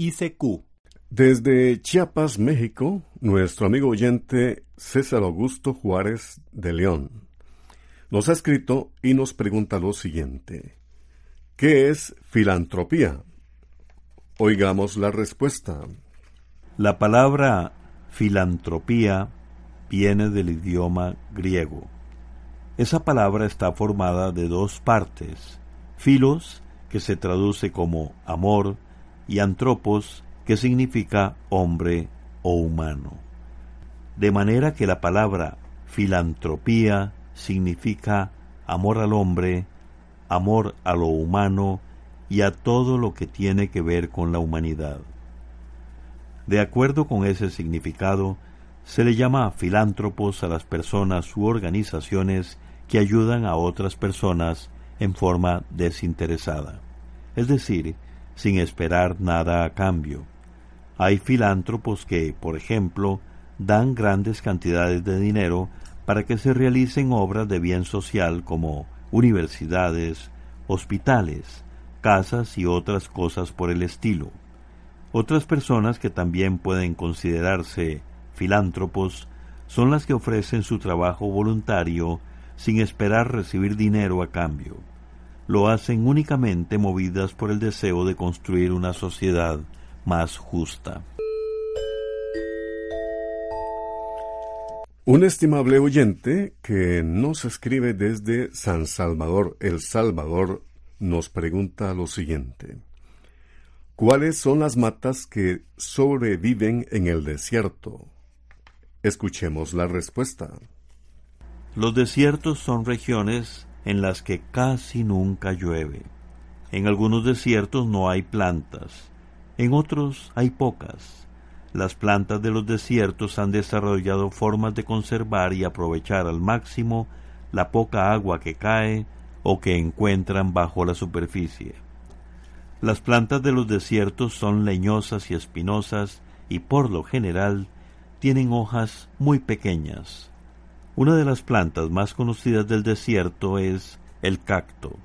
ICQ. Desde Chiapas, México, nuestro amigo oyente César Augusto Juárez de León nos ha escrito y nos pregunta lo siguiente. ¿Qué es filantropía? Oigamos la respuesta. La palabra filantropía viene del idioma griego. Esa palabra está formada de dos partes, filos, que se traduce como amor, y antropos, que significa hombre o humano. De manera que la palabra filantropía significa amor al hombre, amor a lo humano y a todo lo que tiene que ver con la humanidad. De acuerdo con ese significado, se le llama filántropos a las personas u organizaciones que ayudan a otras personas en forma desinteresada, es decir, sin esperar nada a cambio. Hay filántropos que, por ejemplo, dan grandes cantidades de dinero para que se realicen obras de bien social como universidades, hospitales, casas y otras cosas por el estilo. Otras personas que también pueden considerarse filántropos son las que ofrecen su trabajo voluntario sin esperar recibir dinero a cambio. Lo hacen únicamente movidas por el deseo de construir una sociedad más justa. Un estimable oyente que nos escribe desde San Salvador, El Salvador, nos pregunta lo siguiente. ¿Cuáles son las matas que sobreviven en el desierto? Escuchemos la respuesta. Los desiertos son regiones en las que casi nunca llueve. En algunos desiertos no hay plantas, en otros hay pocas. Las plantas de los desiertos han desarrollado formas de conservar y aprovechar al máximo la poca agua que cae o que encuentran bajo la superficie. Las plantas de los desiertos son leñosas y espinosas y por lo general tienen hojas muy pequeñas. Una de las plantas más conocidas del desierto es el cacto.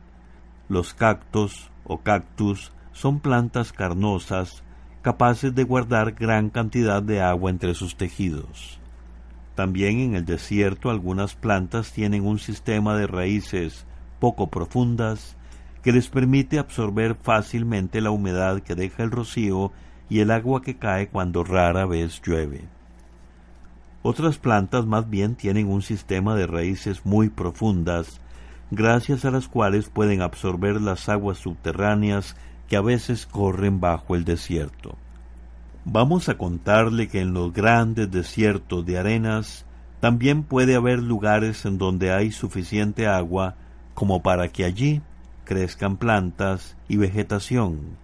Los cactos o cactus son plantas carnosas capaces de guardar gran cantidad de agua entre sus tejidos. También en el desierto algunas plantas tienen un sistema de raíces poco profundas que les permite absorber fácilmente la humedad que deja el rocío y el agua que cae cuando rara vez llueve. Otras plantas más bien tienen un sistema de raíces muy profundas, gracias a las cuales pueden absorber las aguas subterráneas que a veces corren bajo el desierto. Vamos a contarle que en los grandes desiertos de arenas también puede haber lugares en donde hay suficiente agua como para que allí crezcan plantas y vegetación.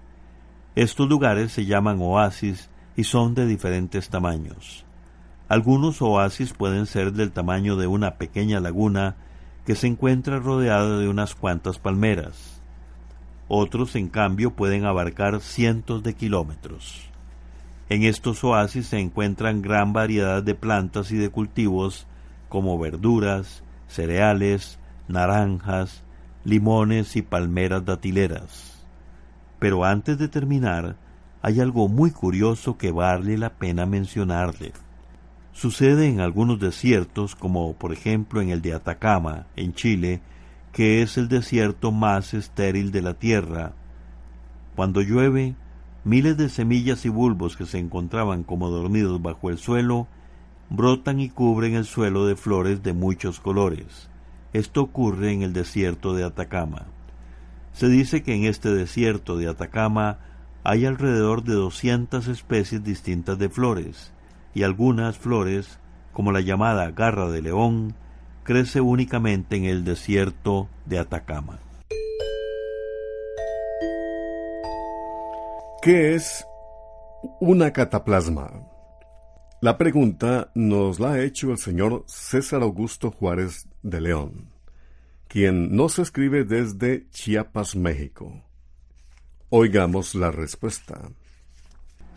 Estos lugares se llaman oasis y son de diferentes tamaños. Algunos oasis pueden ser del tamaño de una pequeña laguna que se encuentra rodeada de unas cuantas palmeras. Otros, en cambio, pueden abarcar cientos de kilómetros. En estos oasis se encuentran gran variedad de plantas y de cultivos como verduras, cereales, naranjas, limones y palmeras datileras. Pero antes de terminar, hay algo muy curioso que vale la pena mencionarle. Sucede en algunos desiertos, como por ejemplo en el de Atacama, en Chile, que es el desierto más estéril de la Tierra, Cuando llueve, miles de semillas y bulbos que se encontraban como dormidos bajo el suelo brotan y cubren el suelo de flores de muchos colores. Esto ocurre en el desierto de Atacama. Se dice que en este desierto de Atacama hay alrededor de 200 especies distintas de flores, y algunas flores, como la llamada garra de león, crece únicamente en el desierto de Atacama. ¿Qué es una cataplasma? La pregunta nos la ha hecho el señor César Augusto Juárez de León, quien nos escribe desde Chiapas, México. Oigamos la respuesta.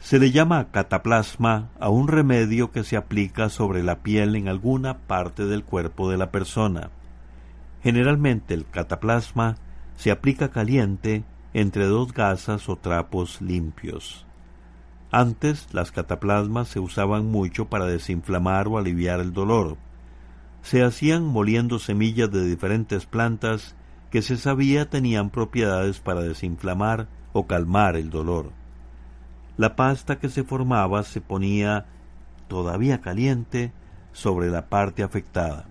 Se le llama cataplasma a un remedio que se aplica sobre la piel en alguna parte del cuerpo de la persona. Generalmente el cataplasma se aplica caliente entre dos gasas o trapos limpios. Antes las cataplasmas se usaban mucho para desinflamar o aliviar el dolor. Se hacían moliendo semillas de diferentes plantas que se sabía tenían propiedades para desinflamar o calmar el dolor. La pasta que se formaba se ponía todavía caliente sobre la parte afectada.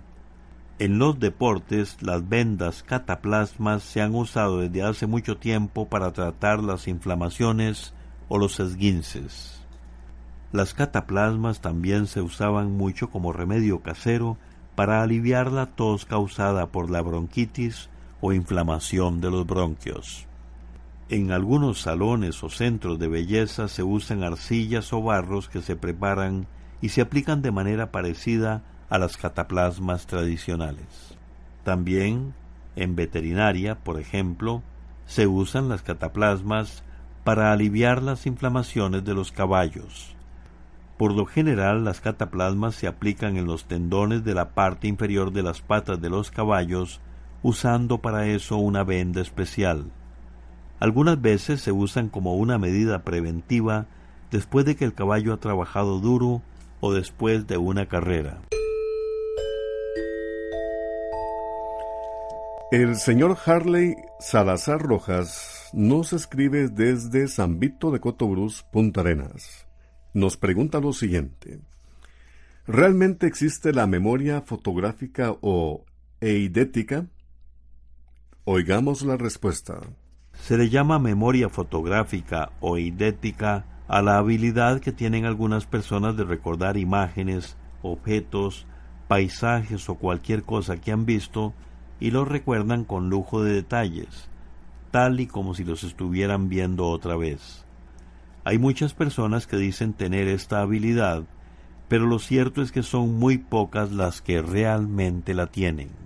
En los deportes, las vendas cataplasmas se han usado desde hace mucho tiempo para tratar las inflamaciones o los esguinces. Las cataplasmas también se usaban mucho como remedio casero para aliviar la tos causada por la bronquitis o inflamación de los bronquios. En algunos salones o centros de belleza se usan arcillas o barros que se preparan y se aplican de manera parecida a las cataplasmas tradicionales. También, en veterinaria, por ejemplo, se usan las cataplasmas para aliviar las inflamaciones de los caballos. Por lo general, las cataplasmas se aplican en los tendones de la parte inferior de las patas de los caballos, usando para eso una venda especial. Algunas veces se usan como una medida preventiva después de que el caballo ha trabajado duro o después de una carrera. El señor Harley Salazar Rojas nos escribe desde San Vito de Cotobruz, Punta Arenas. Nos pregunta lo siguiente. ¿Realmente existe la memoria fotográfica o eidética? Oigamos la respuesta. Se le llama memoria fotográfica o eidética a la habilidad que tienen algunas personas de recordar imágenes, objetos, paisajes o cualquier cosa que han visto y los recuerdan con lujo de detalles, tal y como si los estuvieran viendo otra vez. Hay muchas personas que dicen tener esta habilidad, pero lo cierto es que son muy pocas las que realmente la tienen.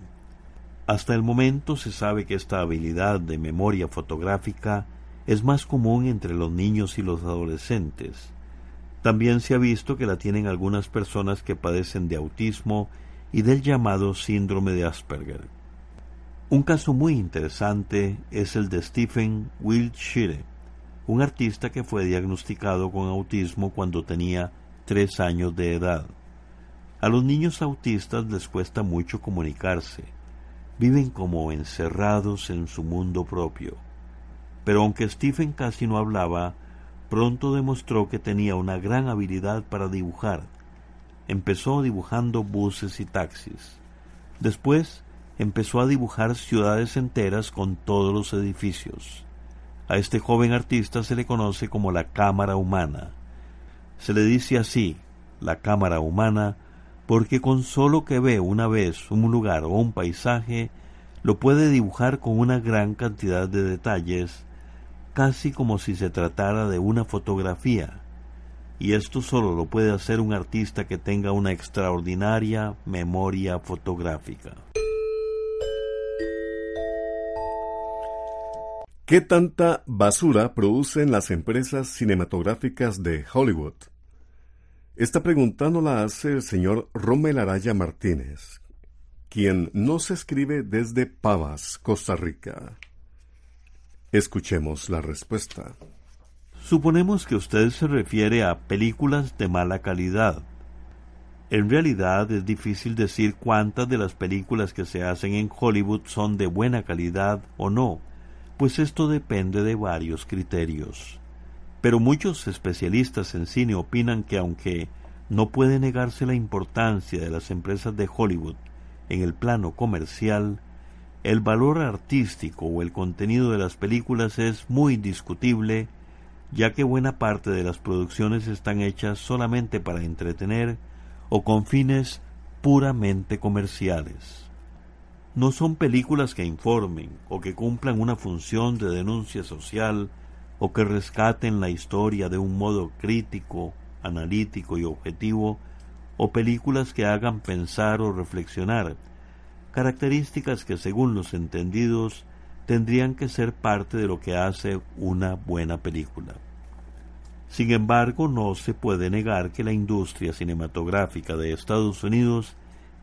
Hasta el momento se sabe que esta habilidad de memoria fotográfica es más común entre los niños y los adolescentes. También se ha visto que la tienen algunas personas que padecen de autismo y del llamado síndrome de Asperger. Un caso muy interesante es el de Stephen Wiltshire, un artista que fue diagnosticado con autismo cuando tenía tres años de edad. A los niños autistas les cuesta mucho comunicarse viven como encerrados en su mundo propio. Pero aunque Stephen casi no hablaba, pronto demostró que tenía una gran habilidad para dibujar. Empezó dibujando buses y taxis. Después empezó a dibujar ciudades enteras con todos los edificios. A este joven artista se le conoce como la cámara humana. Se le dice así, la cámara humana, porque con solo que ve una vez un lugar o un paisaje, lo puede dibujar con una gran cantidad de detalles, casi como si se tratara de una fotografía. Y esto solo lo puede hacer un artista que tenga una extraordinaria memoria fotográfica. ¿Qué tanta basura producen las empresas cinematográficas de Hollywood? Esta pregunta no la hace el señor Rommel Araya Martínez, quien nos escribe desde Pavas, Costa Rica. Escuchemos la respuesta. Suponemos que usted se refiere a películas de mala calidad. En realidad es difícil decir cuántas de las películas que se hacen en Hollywood son de buena calidad o no, pues esto depende de varios criterios. Pero muchos especialistas en cine opinan que aunque no puede negarse la importancia de las empresas de Hollywood en el plano comercial, el valor artístico o el contenido de las películas es muy discutible, ya que buena parte de las producciones están hechas solamente para entretener o con fines puramente comerciales. No son películas que informen o que cumplan una función de denuncia social o que rescaten la historia de un modo crítico, analítico y objetivo, o películas que hagan pensar o reflexionar, características que según los entendidos tendrían que ser parte de lo que hace una buena película. Sin embargo, no se puede negar que la industria cinematográfica de Estados Unidos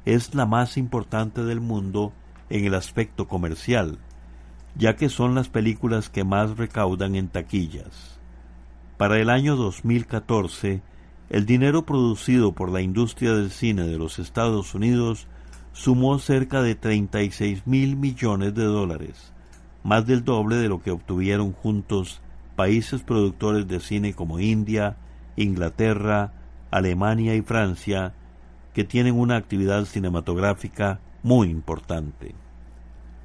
es la más importante del mundo en el aspecto comercial, ya que son las películas que más recaudan en taquillas. Para el año 2014, el dinero producido por la industria del cine de los Estados Unidos sumó cerca de 36 mil millones de dólares, más del doble de lo que obtuvieron juntos países productores de cine como India, Inglaterra, Alemania y Francia, que tienen una actividad cinematográfica muy importante.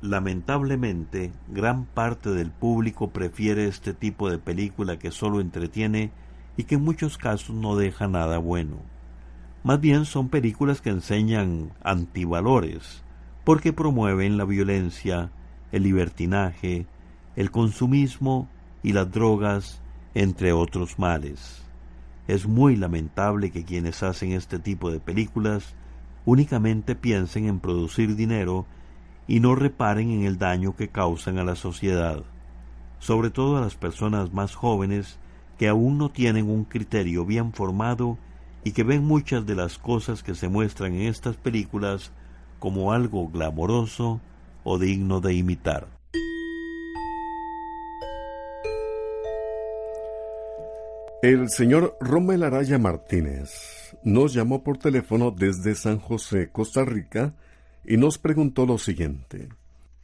Lamentablemente, gran parte del público prefiere este tipo de película que solo entretiene y que en muchos casos no deja nada bueno. Más bien son películas que enseñan antivalores, porque promueven la violencia, el libertinaje, el consumismo y las drogas, entre otros males. Es muy lamentable que quienes hacen este tipo de películas únicamente piensen en producir dinero y no reparen en el daño que causan a la sociedad, sobre todo a las personas más jóvenes que aún no tienen un criterio bien formado y que ven muchas de las cosas que se muestran en estas películas como algo glamoroso o digno de imitar. El señor Rommel Araya Martínez nos llamó por teléfono desde San José, Costa Rica, y nos preguntó lo siguiente.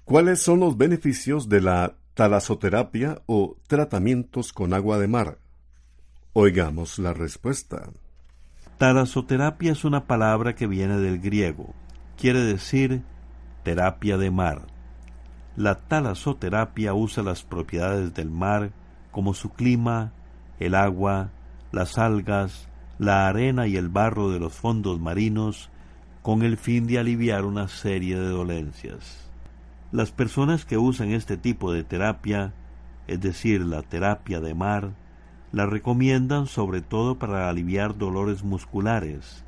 ¿Cuáles son los beneficios de la talasoterapia o tratamientos con agua de mar? Oigamos la respuesta. Talasoterapia es una palabra que viene del griego. Quiere decir terapia de mar. La talasoterapia usa las propiedades del mar como su clima, el agua, las algas, la arena y el barro de los fondos marinos con el fin de aliviar una serie de dolencias. Las personas que usan este tipo de terapia, es decir, la terapia de mar, la recomiendan sobre todo para aliviar dolores musculares,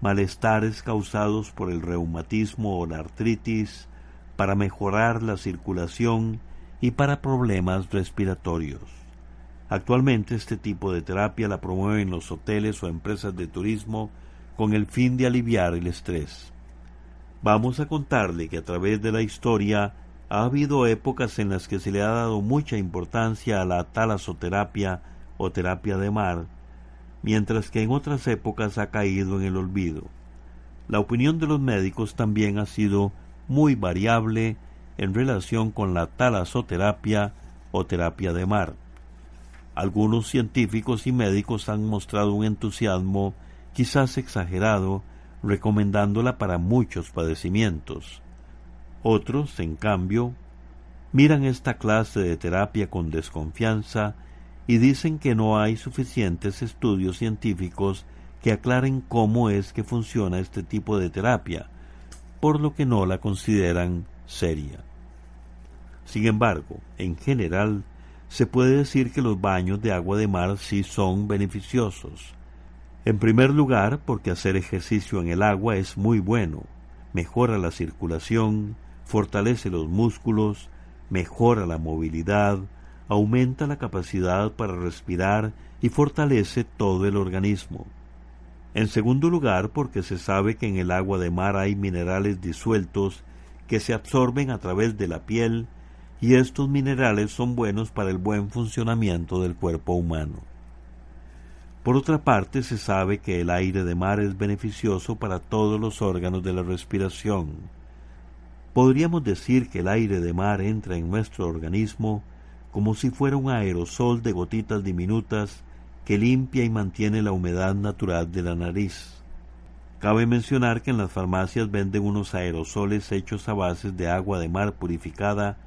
malestares causados por el reumatismo o la artritis, para mejorar la circulación y para problemas respiratorios. Actualmente este tipo de terapia la promueven los hoteles o empresas de turismo con el fin de aliviar el estrés. Vamos a contarle que a través de la historia ha habido épocas en las que se le ha dado mucha importancia a la talasoterapia o terapia de mar, mientras que en otras épocas ha caído en el olvido. La opinión de los médicos también ha sido muy variable en relación con la talasoterapia o terapia de mar. Algunos científicos y médicos han mostrado un entusiasmo quizás exagerado, recomendándola para muchos padecimientos. Otros, en cambio, miran esta clase de terapia con desconfianza y dicen que no hay suficientes estudios científicos que aclaren cómo es que funciona este tipo de terapia, por lo que no la consideran seria. Sin embargo, en general, se puede decir que los baños de agua de mar sí son beneficiosos. En primer lugar, porque hacer ejercicio en el agua es muy bueno, mejora la circulación, fortalece los músculos, mejora la movilidad, aumenta la capacidad para respirar y fortalece todo el organismo. En segundo lugar, porque se sabe que en el agua de mar hay minerales disueltos que se absorben a través de la piel y estos minerales son buenos para el buen funcionamiento del cuerpo humano. Por otra parte, se sabe que el aire de mar es beneficioso para todos los órganos de la respiración. Podríamos decir que el aire de mar entra en nuestro organismo como si fuera un aerosol de gotitas diminutas que limpia y mantiene la humedad natural de la nariz. Cabe mencionar que en las farmacias venden unos aerosoles hechos a bases de agua de mar purificada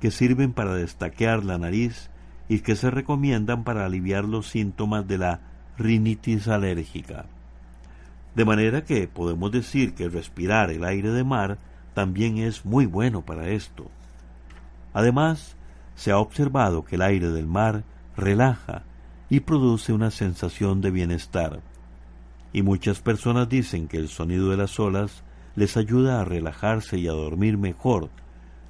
que sirven para destaquear la nariz y que se recomiendan para aliviar los síntomas de la rinitis alérgica. De manera que podemos decir que respirar el aire de mar también es muy bueno para esto. Además, se ha observado que el aire del mar relaja y produce una sensación de bienestar. Y muchas personas dicen que el sonido de las olas les ayuda a relajarse y a dormir mejor,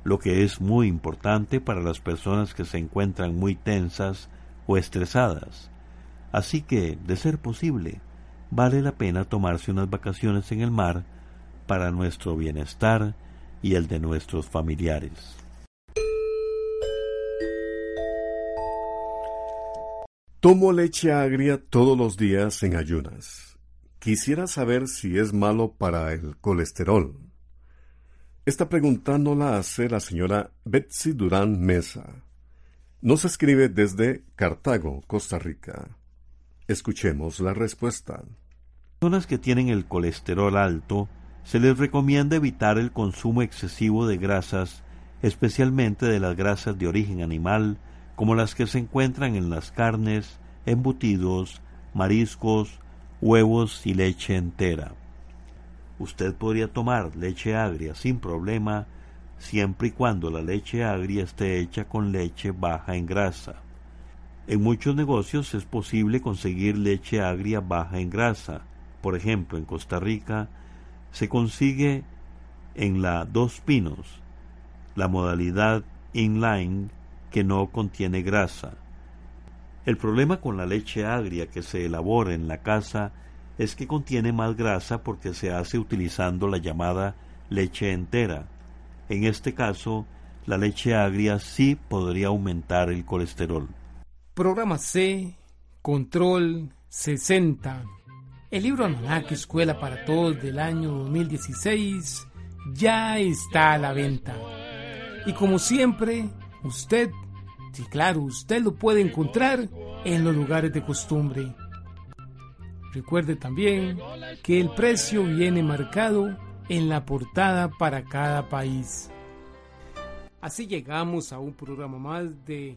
lo que es muy importante para las personas que se encuentran muy tensas o estresadas. Así que, de ser posible, vale la pena tomarse unas vacaciones en el mar para nuestro bienestar y el de nuestros familiares. Tomo leche agria todos los días en ayunas. Quisiera saber si es malo para el colesterol. Esta pregunta no la hace la señora Betsy Durán Mesa. Nos escribe desde Cartago, Costa Rica. Escuchemos la respuesta. Personas que tienen el colesterol alto se les recomienda evitar el consumo excesivo de grasas, especialmente de las grasas de origen animal, como las que se encuentran en las carnes, embutidos, mariscos, huevos y leche entera. Usted podría tomar leche agria sin problema siempre y cuando la leche agria esté hecha con leche baja en grasa. En muchos negocios es posible conseguir leche agria baja en grasa. Por ejemplo, en Costa Rica se consigue en la Dos Pinos, la modalidad inline que no contiene grasa. El problema con la leche agria que se elabora en la casa es que contiene más grasa porque se hace utilizando la llamada leche entera. En este caso, la leche agria sí podría aumentar el colesterol. Programa C, Control 60. El libro Almanaque Escuela para Todos del año 2016 ya está a la venta. Y como siempre, usted, sí claro, usted lo puede encontrar en los lugares de costumbre. Recuerde también que el precio viene marcado en la portada para cada país. Así llegamos a un programa más de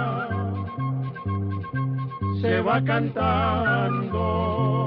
va cantando